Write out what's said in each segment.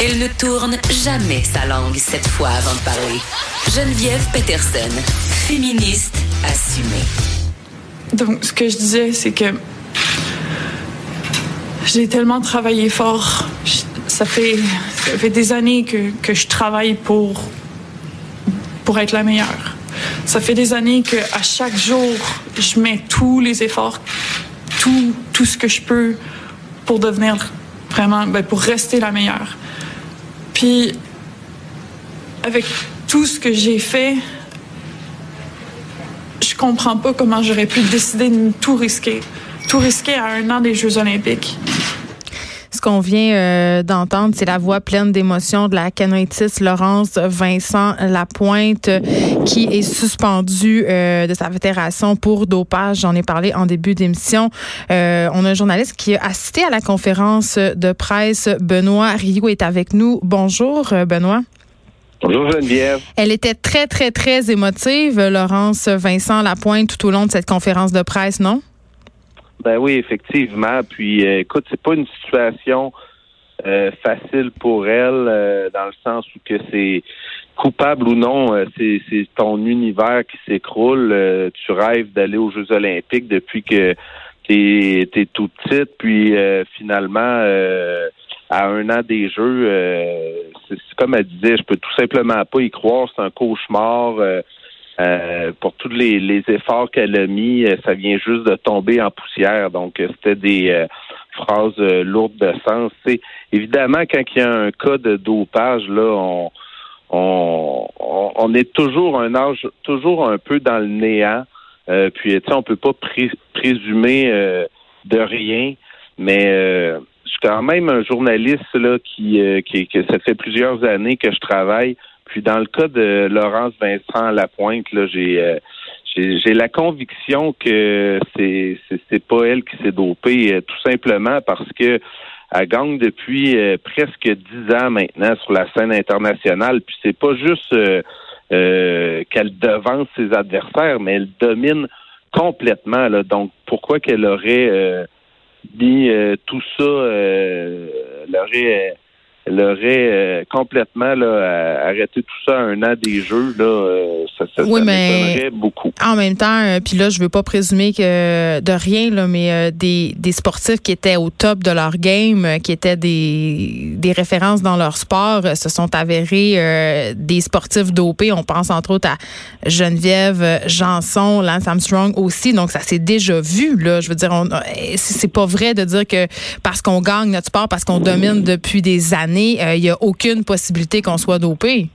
Elle ne tourne jamais sa langue cette fois avant de parler. Geneviève Peterson, féministe assumée. Donc, ce que je disais, c'est que j'ai tellement travaillé fort. Ça fait, ça fait des années que, que je travaille pour, pour être la meilleure. Ça fait des années que à chaque jour, je mets tous les efforts, tout, tout ce que je peux pour devenir vraiment, ben, pour rester la meilleure. Puis, avec tout ce que j'ai fait, je comprends pas comment j'aurais pu décider de tout risquer. Tout risquer à un an des Jeux olympiques. Ce qu'on vient euh, d'entendre, c'est la voix pleine d'émotion de la canoïtiste Laurence Vincent Lapointe qui est suspendue euh, de sa fédération pour dopage. J'en ai parlé en début d'émission. Euh, on a un journaliste qui a assisté à la conférence de presse. Benoît Rio est avec nous. Bonjour, Benoît. Bonjour Geneviève. Elle était très, très, très émotive, Laurence Vincent Lapointe, tout au long de cette conférence de presse, non? Ben oui, effectivement. Puis, euh, écoute, c'est pas une situation euh, facile pour elle, euh, dans le sens où que c'est coupable ou non, c'est, ton univers qui s'écroule. tu rêves d'aller aux Jeux Olympiques depuis que t'es es tout petite, puis finalement, à un an des Jeux, c'est, comme elle disait, je peux tout simplement pas y croire. C'est un cauchemar. Euh, pour tous les, efforts qu'elle a mis, euh, ça vient juste de tomber en poussière. Donc, euh, c'était des phrases lourdes de sens. C'est évidemment quand il y a un cas de dopage, là, on, on, on est toujours un âge, toujours un peu dans le néant. puis, tu sais, on peut pas présumer de rien, mais je suis quand même un journaliste là qui, qui, que ça fait plusieurs années que je travaille puis dans le cas de Laurence Vincent Lapointe, là, j'ai euh, j'ai la conviction que c'est c'est pas elle qui s'est dopée, euh, tout simplement parce que elle gagne depuis euh, presque dix ans maintenant sur la scène internationale. Puis c'est pas juste qu'elle devance ses adversaires, mais elle domine complètement. Donc pourquoi qu'elle aurait mis tout ça, elle aurait elle aurait euh, complètement là, arrêté tout ça à un an des jeux, là, euh, ça, ça, oui, mais beaucoup. En même temps, euh, puis là, je veux pas présumer que de rien, là, mais des, des sportifs qui étaient au top de leur game, qui étaient des, des références dans leur sport, se sont avérés des sportifs dopés. On pense entre autres à Geneviève Janson, Lance Armstrong aussi. Donc, ça s'est déjà vu. Là. Je veux dire, c'est pas vrai de dire que parce qu'on gagne notre sport, parce qu'on domine depuis des années, euh, il n'y a aucune possibilité qu'on soit dopé?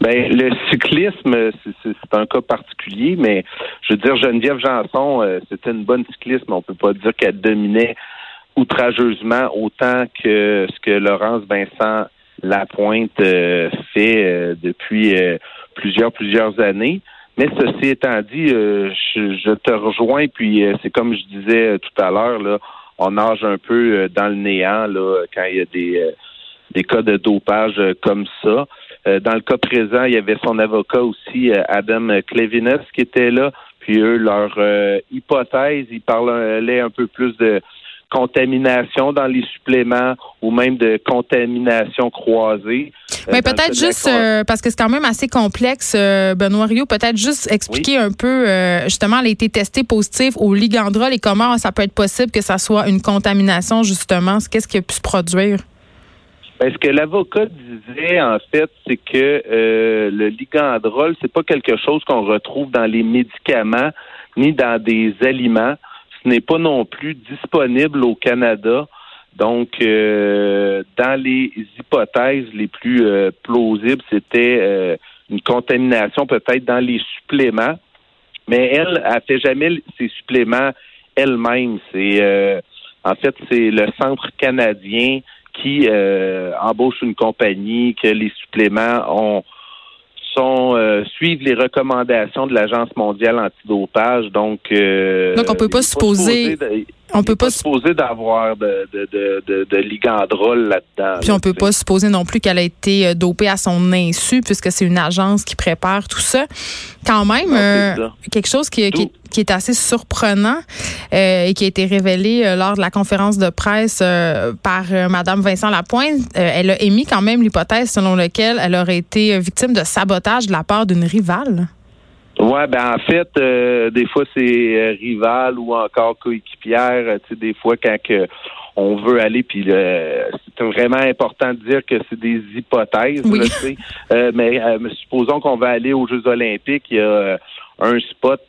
Ben, le cyclisme, c'est un cas particulier, mais je veux dire, Geneviève Janson, euh, c'était une bonne cycliste, mais on peut pas dire qu'elle dominait outrageusement autant que ce que Laurence Vincent Lapointe euh, fait depuis plusieurs, plusieurs années. Mais ceci étant dit, je, te rejoins, puis c'est comme je disais tout à l'heure, on nage un peu dans le néant quand il y a des des cas de dopage euh, comme ça. Euh, dans le cas présent, il y avait son avocat aussi, euh, Adam Clevinus, qui était là. Puis eux, leur hypothèse, ils parlaient un peu plus de contamination dans les suppléments ou même de contamination croisée. Mais peut-être juste, parce que c'est quand même assez complexe, Benoît Rio, peut-être juste expliquer un peu, justement, elle a été testée positive au ligandrol et comment ça peut être possible que ça soit une contamination, justement. Qu'est-ce qui a pu se produire? Ben, ce que l'avocat disait, en fait, c'est que euh, le ligandrol, c'est pas quelque chose qu'on retrouve dans les médicaments ni dans des aliments. Ce n'est pas non plus disponible au Canada. Donc, euh, dans les hypothèses les plus euh, plausibles, c'était une contamination peut-être dans les suppléments. Mais elle, elle fait jamais ses suppléments elle-même. C'est en fait c'est le centre canadien qui embauche une compagnie que les suppléments ont sont suivent les recommandations de l'Agence mondiale antidopage. Donc, donc on peut pas supposer on peut pas supposer d'avoir de, de, de, de, ligandrol là-dedans. Puis on peut pas supposer non plus qu'elle a été euh, dopée à son insu, puisque c'est une agence qui prépare tout ça. Quand même, euh, quelque chose qui, qui, est assez surprenant euh, et qui a été révélé lors de la conférence de presse par Madame Vincent Lapointe. elle a émis quand même l'hypothèse selon laquelle elle aurait été victime de sabotage de la part d'une rivale. Ouais, ben en fait, euh, des fois c'est euh, rival ou encore coéquipière. Euh, tu sais, des fois quand que on veut aller, puis c'est vraiment important de dire que c'est des hypothèses. Oui. mais supposons qu'on va aller aux Jeux Olympiques, il y a un spot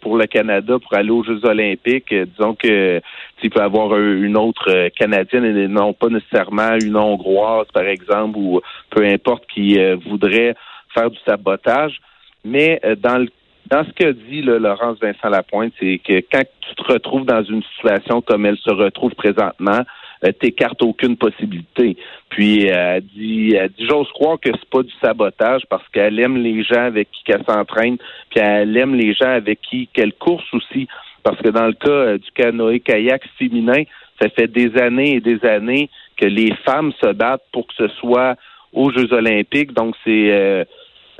pour le Canada pour aller aux Jeux Olympiques. disons que il peut avoir une autre canadienne et non pas nécessairement une hongroise, par exemple, ou peu importe qui voudrait faire du sabotage. Mais euh, dans le dans ce que dit Laurence Vincent Lapointe, c'est que quand tu te retrouves dans une situation comme elle se retrouve présentement, euh, t'écartes aucune possibilité. Puis euh, elle dit, elle dit j'ose croire que c'est pas du sabotage parce qu'elle aime les gens avec qui elle s'entraîne, puis elle aime les gens avec qui qu'elle course aussi. Parce que dans le cas du canoë kayak féminin, ça fait des années et des années que les femmes se battent pour que ce soit aux Jeux Olympiques. Donc c'est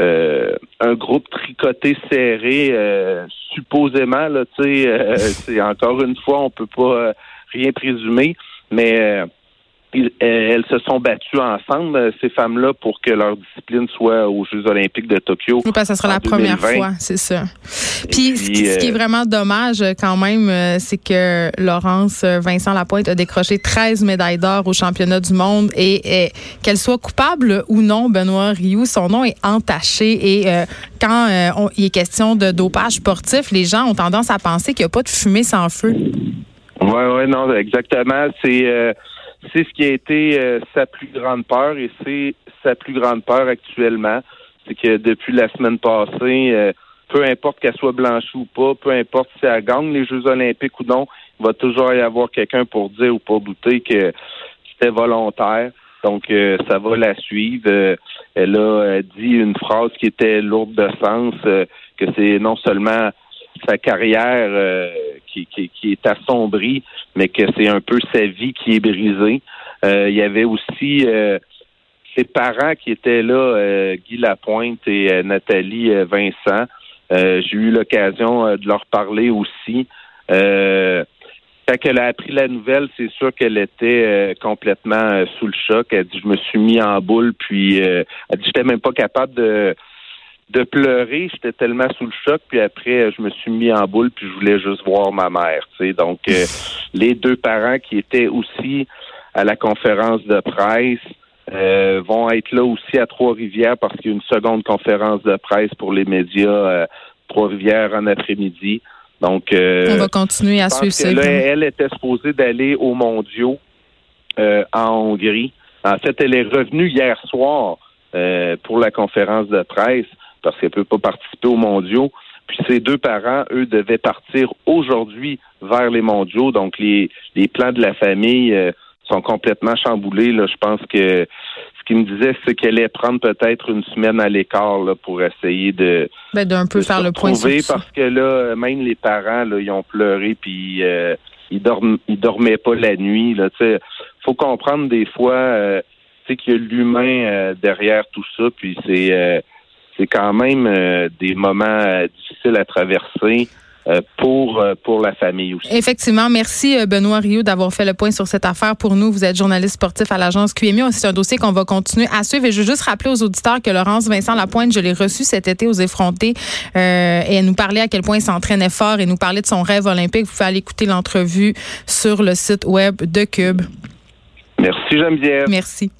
euh, un groupe tricoté serré, euh, supposément, là, tu sais, euh, encore une fois, on peut pas rien présumer, mais euh, elles se sont battues ensemble, euh, ces femmes-là, pour que leur discipline soit aux Jeux olympiques de Tokyo. Oui, parce que ce sera la première fois, c'est ça. Puis, ce, qui, est euh, vraiment dommage quand même, c'est que Laurence Vincent Lapointe a décroché 13 médailles d'or au championnat du monde et, qu'elle soit coupable ou non, Benoît Rioux, son nom est entaché et quand il est question de dopage sportif, les gens ont tendance à penser qu'il n'y a pas de fumée sans feu. Oui, oui, non, exactement. C'est c'est ce qui a été euh, sa plus grande peur et c'est sa plus grande peur actuellement. C'est que depuis la semaine passée, euh, peu importe qu'elle soit blanchie ou pas, peu importe si elle gagne les Jeux olympiques ou non, il va toujours y avoir quelqu'un pour dire ou pour douter que c'était volontaire. Donc, euh, ça va la suivre. elle a dit une phrase qui était lourde de sens, que c'est non seulement sa carrière euh, qui, qui, est assombrie, mais que c'est un peu sa vie qui est brisée. Euh, il y avait aussi euh, ses parents qui étaient là, Guy Lapointe et Nathalie Vincent. J'ai eu l'occasion de leur parler aussi. quand elle a appris la nouvelle, c'est sûr qu'elle était complètement sous le choc. Elle dit je me suis mis en boule, puis elle dit j'étais même pas capable de de pleurer. J'étais tellement sous le choc. Puis après, je me suis mis en boule, puis je voulais juste voir ma mère. Tu Donc, euh, les deux parents qui étaient aussi à la conférence de presse euh, vont être là aussi à Trois-Rivières parce qu'il y a une seconde conférence de presse pour les médias euh, Trois-Rivières en après-midi. Donc, on va continuer à suivre ça. Elle était supposée d'aller aux Mondiaux en Hongrie. En fait, elle est revenue hier soir pour la conférence de presse parce qu'elle peut pas participer aux mondiaux. Puis ses deux parents, eux, devaient partir aujourd'hui vers les mondiaux. Donc les, les plans de la famille euh, sont complètement chamboulés. Là. Je pense que ce qu'il me disait, c'est qu'elle allait prendre peut-être une semaine à l'écart là, pour essayer de ben, d'un peu faire le point parce que là, même les parents, là, ils ont pleuré puis euh, ils dorment ils dormaient pas la nuit. Là. faut comprendre des fois euh, qu'il y a l'humain euh, derrière tout ça, puis c'est c'est quand même euh, des moments euh, difficiles à traverser. Euh, pour pour la famille aussi. Effectivement, merci Benoît Rio d'avoir fait le point sur cette affaire pour nous. Vous êtes journaliste sportif à l'agence QMI. C'est un dossier qu'on va continuer à suivre. Et je veux juste rappeler aux auditeurs que Laurence Vincent Lapointe, je l'ai reçue cet été aux effrontés et elle nous parlait à quel point il s'entraînait fort et nous parlait de son rêve olympique. Vous pouvez aller écouter l'entrevue sur le site web de Cube. Merci Geneviève. Merci.